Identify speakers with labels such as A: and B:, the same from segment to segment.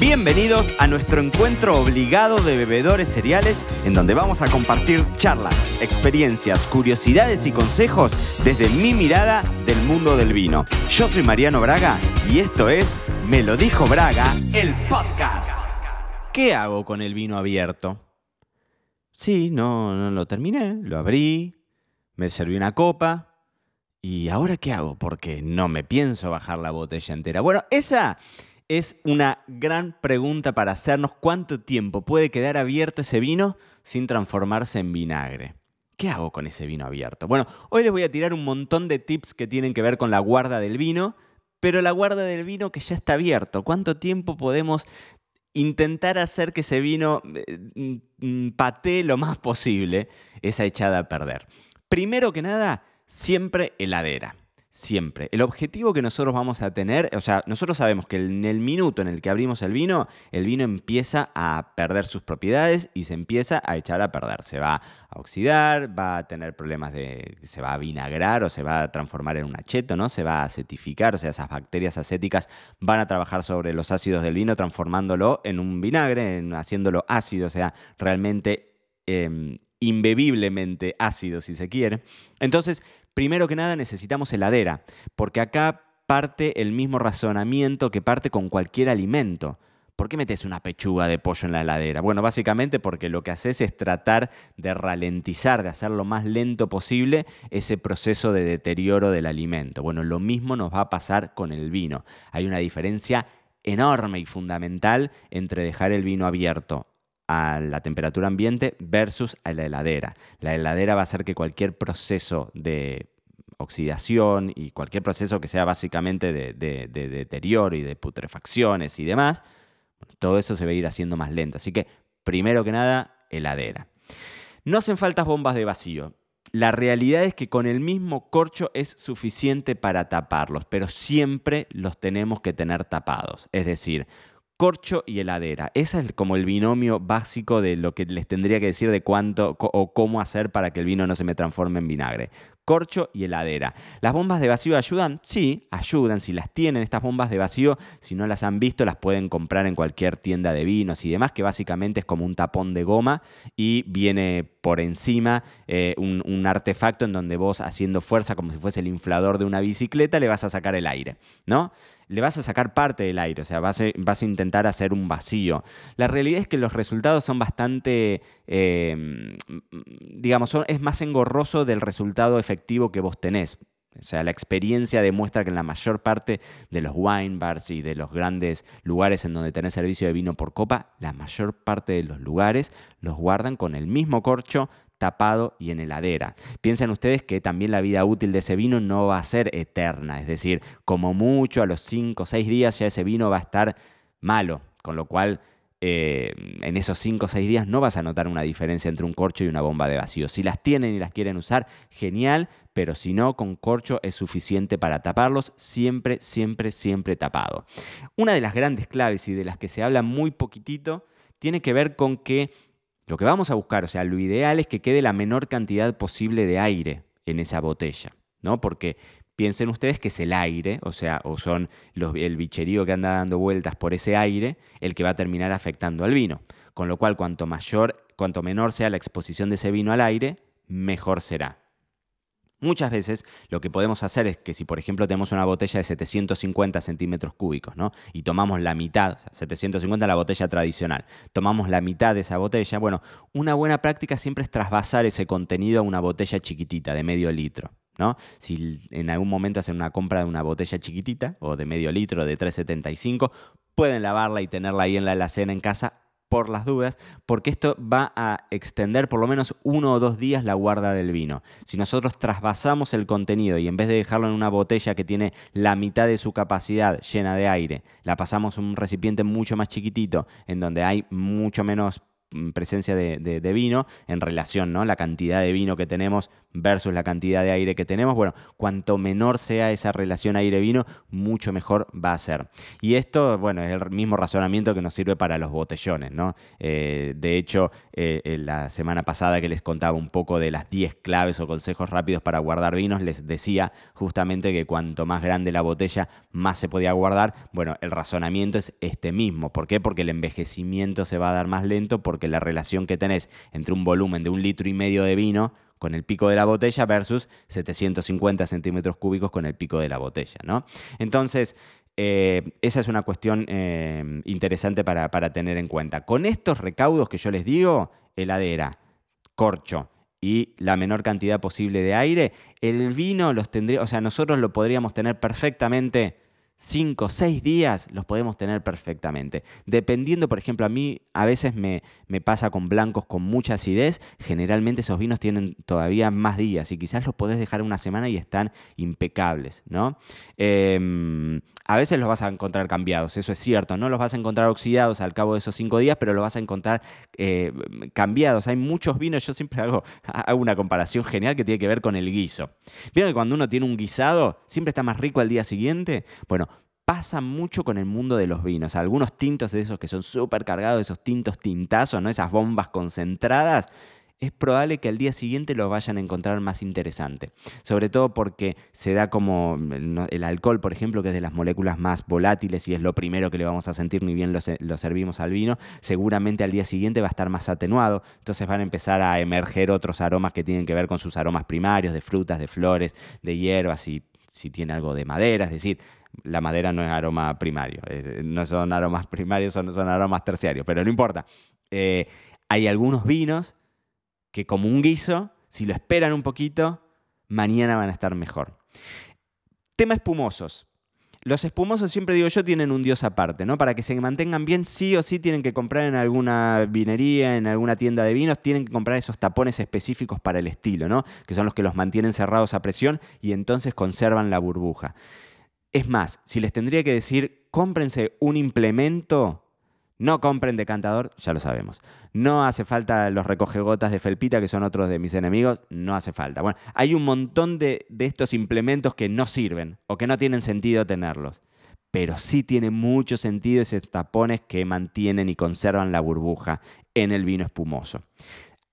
A: Bienvenidos a nuestro encuentro obligado de bebedores cereales en donde vamos a compartir charlas, experiencias, curiosidades y consejos desde mi mirada del mundo del vino. Yo soy Mariano Braga y esto es Me lo dijo Braga, el podcast. ¿Qué hago con el vino abierto? Sí, no, no lo terminé, lo abrí, me serví una copa y ahora qué hago porque no me pienso bajar la botella entera. Bueno, esa es una gran pregunta para hacernos cuánto tiempo puede quedar abierto ese vino sin transformarse en vinagre. ¿Qué hago con ese vino abierto? Bueno, hoy les voy a tirar un montón de tips que tienen que ver con la guarda del vino, pero la guarda del vino que ya está abierto. ¿Cuánto tiempo podemos intentar hacer que ese vino eh, mm, patee lo más posible esa echada a perder? Primero que nada, siempre heladera siempre. El objetivo que nosotros vamos a tener, o sea, nosotros sabemos que en el minuto en el que abrimos el vino, el vino empieza a perder sus propiedades y se empieza a echar a perder. Se va a oxidar, va a tener problemas de, se va a vinagrar o se va a transformar en un acheto, ¿no? Se va a acetificar, o sea, esas bacterias acéticas van a trabajar sobre los ácidos del vino transformándolo en un vinagre, haciéndolo ácido, o sea, realmente... Imbebiblemente ácido, si se quiere. Entonces, Primero que nada necesitamos heladera, porque acá parte el mismo razonamiento que parte con cualquier alimento. ¿Por qué metes una pechuga de pollo en la heladera? Bueno, básicamente porque lo que haces es tratar de ralentizar, de hacer lo más lento posible ese proceso de deterioro del alimento. Bueno, lo mismo nos va a pasar con el vino. Hay una diferencia enorme y fundamental entre dejar el vino abierto a la temperatura ambiente versus a la heladera. La heladera va a hacer que cualquier proceso de oxidación y cualquier proceso que sea básicamente de, deterioro y de putrefacciones y demás, todo eso se va a ir haciendo más lento. Así que, primero que nada, heladera. No hacen falta bombas de vacío. La realidad es que con el mismo corcho es suficiente para taparlos, pero siempre los tenemos que tener tapados. Es decir, corcho y heladera. Ese es como el binomio básico de lo que les tendría que decir de cuánto o cómo hacer para que el vino no se me transforme en vinagre. Corcho y heladera. ¿Las bombas de vacío ayudan? Sí, ayudan. Si las tienen estas bombas de vacío, si no las han visto, las pueden comprar en cualquier tienda de vinos y demás, que básicamente es como un tapón de goma y viene por encima eh, un, un artefacto en donde vos haciendo fuerza como si fuese el inflador de una bicicleta le vas a sacar el aire, ¿no? Le vas a sacar parte del aire, o sea, vas a, intentar hacer un vacío. La realidad es que los resultados son bastante, em, digamos, es más engorroso del resultado efectivo que vos tenés. O sea, la experiencia demuestra que en la mayor parte de los wine bars y de los grandes lugares en donde tenés servicio de vino por copa, la mayor parte de los lugares los guardan con el mismo corcho tapado y en heladera. Piensen ustedes que también la vida útil de ese vino no va a ser eterna, es decir, como mucho a los 5 o 6 días ya ese vino va a estar malo, con lo cual eh, en esos 5 o 6 días no vas a notar una diferencia entre un corcho y una bomba de vacío. Si las tienen y las quieren usar, genial, pero si no, con corcho es suficiente para taparlos, siempre, siempre, siempre tapado. Una de las grandes claves y de las que se habla muy poquitito tiene que ver con que lo que vamos a buscar, o sea, lo ideal es que quede la menor cantidad posible de aire en esa botella, ¿no? Porque piensen ustedes que es el aire, o sea, o son el bicherío que anda dando vueltas por ese aire el que va a terminar afectando al vino. Con lo cual, cuanto mayor, cuanto menor sea la exposición de ese vino al aire, mejor será. Muchas veces lo que podemos hacer es que si, por ejemplo, tenemos una botella de 750 centímetros cúbicos, ¿no? Y tomamos la mitad, o sea, 750 la botella tradicional, tomamos la mitad de esa botella, bueno, una buena práctica siempre es trasvasar ese contenido a una botella chiquitita de medio litro. ¿no? Si en algún momento hacen una compra de una botella chiquitita o de medio litro de 375, pueden lavarla y tenerla ahí en la alacena en casa por las dudas, porque esto va a extender por lo menos uno o dos días la guarda del vino. Si nosotros trasvasamos el contenido y en vez de dejarlo en una botella que tiene la mitad de su capacidad llena de aire, la pasamos a un recipiente mucho más chiquitito, en donde hay mucho menos mm, presencia de, vino en relación, ¿no? La cantidad de vino que tenemos versus la cantidad de aire que tenemos. Bueno, cuanto menor sea esa relación aire-vino, mucho mejor va a ser. Y esto, bueno, es el mismo razonamiento que nos sirve para los botellones, ¿no? Eh, de hecho, eh, la semana pasada que les contaba un poco de las 10 claves o consejos rápidos para guardar vinos, les decía justamente que cuanto más grande la botella, más se podía guardar. Bueno, el razonamiento es este mismo. ¿Por qué? Porque el envejecimiento se va a dar más lento porque la relación que tenés entre un volumen de un litro y medio de vino con el pico de la botella versus 750 centímetros cúbicos con el pico de la botella, ¿no? Entonces, eh, esa es una cuestión eh, interesante para, para tener en cuenta. Con estos recaudos que yo les digo, heladera, corcho, y la menor cantidad posible de aire, el vino los tendría, o sea, nosotros lo podríamos tener perfectamente 5, 6 días los podemos tener perfectamente. Dependiendo, por ejemplo, a mí a veces me, me, pasa con blancos con mucha acidez, generalmente esos vinos tienen todavía más días y quizás los podés dejar una semana y están impecables, ¿no? Em, a veces los vas a encontrar cambiados, eso es cierto, no los vas a encontrar oxidados al cabo de esos 5 días, pero los vas a encontrar eh, cambiados. Hay muchos vinos, yo siempre hago, hago una comparación genial que tiene que ver con el guiso. ¿Vieron que cuando uno tiene un guisado, siempre está más rico al día siguiente? Bueno, pasa mucho con el mundo de los vinos. Algunos tintos de esos que son súper cargados, esos tintos tintazos, ¿no? esas bombas concentradas, es probable que al día siguiente lo vayan a encontrar más interesante. Sobre todo porque se da como el alcohol, por ejemplo, que es de las moléculas más volátiles y es lo primero que le vamos a sentir, ni bien lo, lo, servimos al vino, seguramente al día siguiente va a estar más atenuado. Entonces van a empezar a emerger otros aromas que tienen que ver con sus aromas primarios, de frutas, de flores, de hierbas y si tiene algo de madera, es decir, la madera no es aroma primario, no son aromas primarios, son, son aromas terciarios, pero no importa. Eh, hay algunos vinos que como un guiso, si lo esperan un poquito, mañana van a estar mejor. Tema espumosos. Los espumosos, siempre digo yo, tienen un dios aparte, ¿no? Para que se mantengan bien, sí o sí tienen que comprar en alguna vinería, en alguna tienda de vinos, tienen que comprar esos tapones específicos para el estilo, ¿no? Que son los que los mantienen cerrados a presión y entonces conservan la burbuja. Es más, si les tendría que decir, cómprense un implemento, no compren decantador, ya lo sabemos. No hace falta los recogegotas de felpita, que son otros de mis enemigos, no hace falta. Bueno, hay un montón de, de estos implementos que no sirven o que no tienen sentido tenerlos. Pero sí tiene mucho sentido esos tapones que mantienen y conservan la burbuja en el vino espumoso.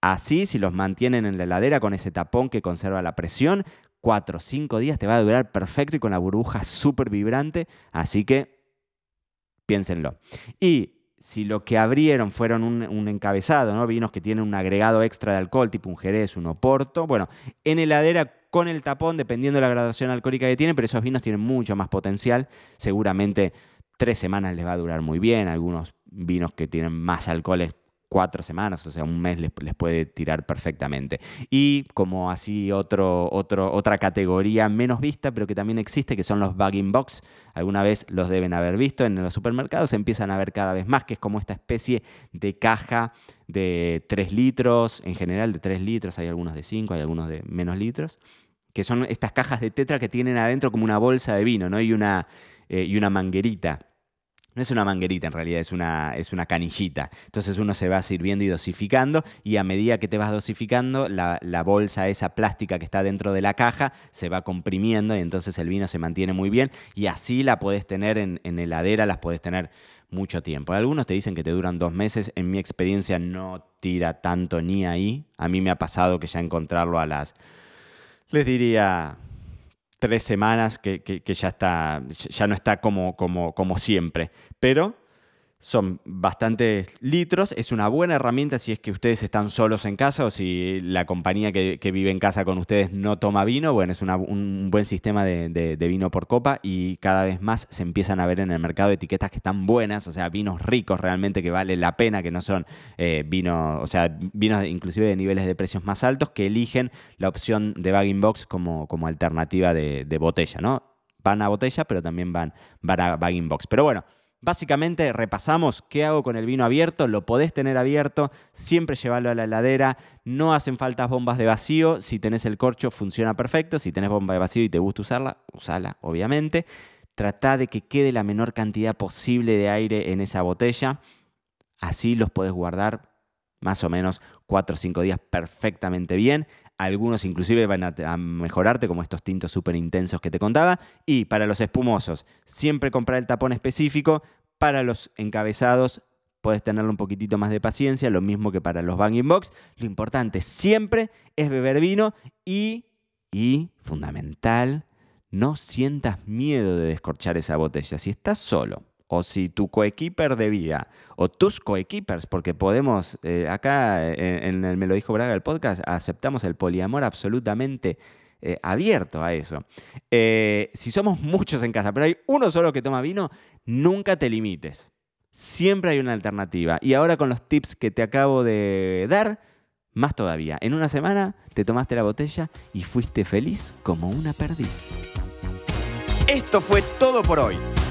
A: Así, si los mantienen en la heladera con ese tapón que conserva la presión, cuatro o cinco días te va a durar perfecto y con la burbuja súper vibrante. Así que piénsenlo. Y si lo que abrieron fueron un, encabezado, ¿no? vinos que tienen un agregado extra de alcohol, tipo un jerez, un oporto, bueno, en heladera con el tapón, dependiendo de la graduación alcohólica que tienen, pero esos vinos tienen mucho más potencial. Seguramente tres semanas les va a durar muy bien. Algunos vinos que tienen más alcoholes cuatro semanas, o sea, un mes les, puede tirar perfectamente. Y como así otro, otro, otra categoría menos vista, pero que también existe, que son los bagging box. Alguna vez los deben haber visto en los supermercados, empiezan a ver cada vez más, que es como esta especie de caja de 3 litros, en general de 3 litros, hay algunos de 5, hay algunos de menos litros, que son estas cajas de tetra que tienen adentro como una bolsa de vino, ¿no? Y una, eh, y una manguerita. No es una manguerita en realidad, es una, es una canillita. Entonces uno se va sirviendo y dosificando y a medida que te vas dosificando, la, bolsa, esa plástica que está dentro de la caja, se va comprimiendo y entonces el vino se mantiene muy bien y así la podés tener en, en heladera, las podés tener mucho tiempo. Algunos te dicen que te duran dos meses, en mi experiencia no tira tanto ni ahí. A mí me ha pasado que ya encontrarlo a las, les diría, tres semanas que, ya, está, ya no está como, como, como siempre. Pero son bastantes litros, es una buena herramienta si es que ustedes están solos en casa o si la compañía que, vive en casa con ustedes no toma vino, bueno, es un buen sistema de, vino por copa y cada vez más se empiezan a ver en el mercado etiquetas que están buenas, o sea, vinos ricos realmente que vale la pena, que no son eh, vinos, o sea, vinos inclusive de niveles de precios más altos, que eligen la opción de bagging box como, alternativa de, botella, ¿no? Van a botella, pero también van, van a bagging box. Pero bueno, Básicamente repasamos qué hago con el vino abierto, lo podés tener abierto, siempre llevarlo a la heladera, no hacen falta bombas de vacío, si tenés el corcho funciona perfecto, si tenés bomba de vacío y te gusta usarla, usala obviamente. Trata de que quede la menor cantidad posible de aire en esa botella, así los podés guardar más o menos 4 o 5 días perfectamente bien. Algunos inclusive van a, mejorarte, como estos tintos súper intensos que te contaba. Y para los espumosos, siempre comprar el tapón específico. Para los encabezados, puedes tenerle un poquitito más de paciencia, lo mismo que para los banging box. Lo importante siempre es beber vino y, y fundamental, no sientas miedo de descorchar esa botella. Si estás solo, o si tu coequiper de vida, o tus coequippers, porque podemos, eh, acá eh, en, el Me lo dijo Braga el podcast, aceptamos el poliamor absolutamente eh, abierto a eso. si somos muchos en casa, pero hay uno solo que toma vino, nunca te limites. Siempre hay una alternativa. Y ahora con los tips que te acabo de dar, más todavía. En una semana te tomaste la botella y fuiste feliz como una perdiz. Esto fue todo por hoy.